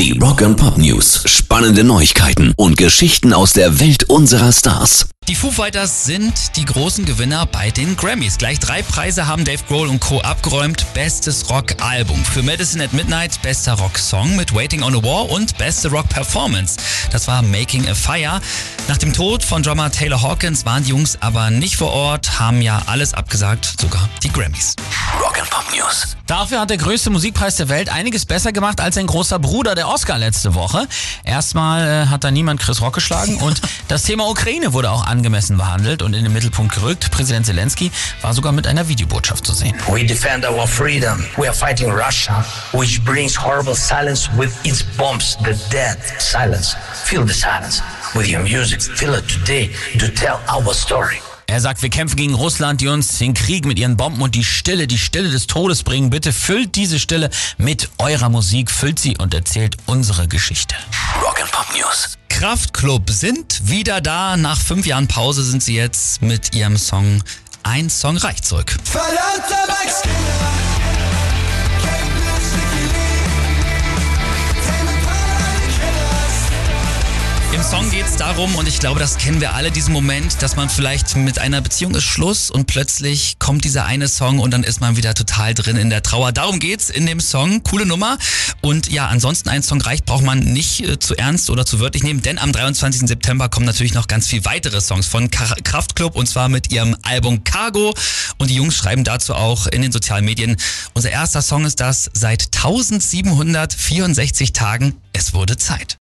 Die Rock and Pop News. Spannende Neuigkeiten und Geschichten aus der Welt unserer Stars. Die Foo Fighters sind die großen Gewinner bei den Grammys. Gleich drei Preise haben Dave Grohl und Co. abgeräumt. Bestes Rock-Album. Für Medicine at Midnight bester Rock-Song mit Waiting on a War und beste Rock-Performance. Das war Making a Fire. Nach dem Tod von Drummer Taylor Hawkins waren die Jungs aber nicht vor Ort, haben ja alles abgesagt, sogar die Grammys. Rock and Pop News. Dafür hat der größte Musikpreis der Welt einiges besser gemacht als sein großer Bruder, der Oscar, letzte Woche. Erstmal äh, hat da niemand Chris Rock geschlagen und das Thema Ukraine wurde auch angemessen behandelt und in den Mittelpunkt gerückt. Präsident Zelensky war sogar mit einer Videobotschaft zu sehen. We defend our freedom. We are fighting Russia, which brings horrible silence with its bombs, the dead silence. Feel the silence with your music. Feel it today to tell our story. Er sagt, wir kämpfen gegen Russland, die uns den Krieg mit ihren Bomben und die Stille, die Stille des Todes bringen. Bitte füllt diese Stille mit eurer Musik, füllt sie und erzählt unsere Geschichte. Rock and Pop News. Kraftklub sind wieder da. Nach fünf Jahren Pause sind sie jetzt mit ihrem Song Ein Song reicht zurück. Verdammter Im Song geht es darum, und ich glaube, das kennen wir alle, diesen Moment, dass man vielleicht mit einer Beziehung ist Schluss und plötzlich kommt dieser eine Song und dann ist man wieder total drin in der Trauer. Darum geht's in dem Song. Coole Nummer. Und ja, ansonsten ein Song reicht, braucht man nicht äh, zu ernst oder zu wörtlich nehmen, denn am 23. September kommen natürlich noch ganz viel weitere Songs von Ka Kraftklub und zwar mit ihrem Album Cargo. Und die Jungs schreiben dazu auch in den sozialen Medien. Unser erster Song ist das seit 1764 Tagen. Es wurde Zeit.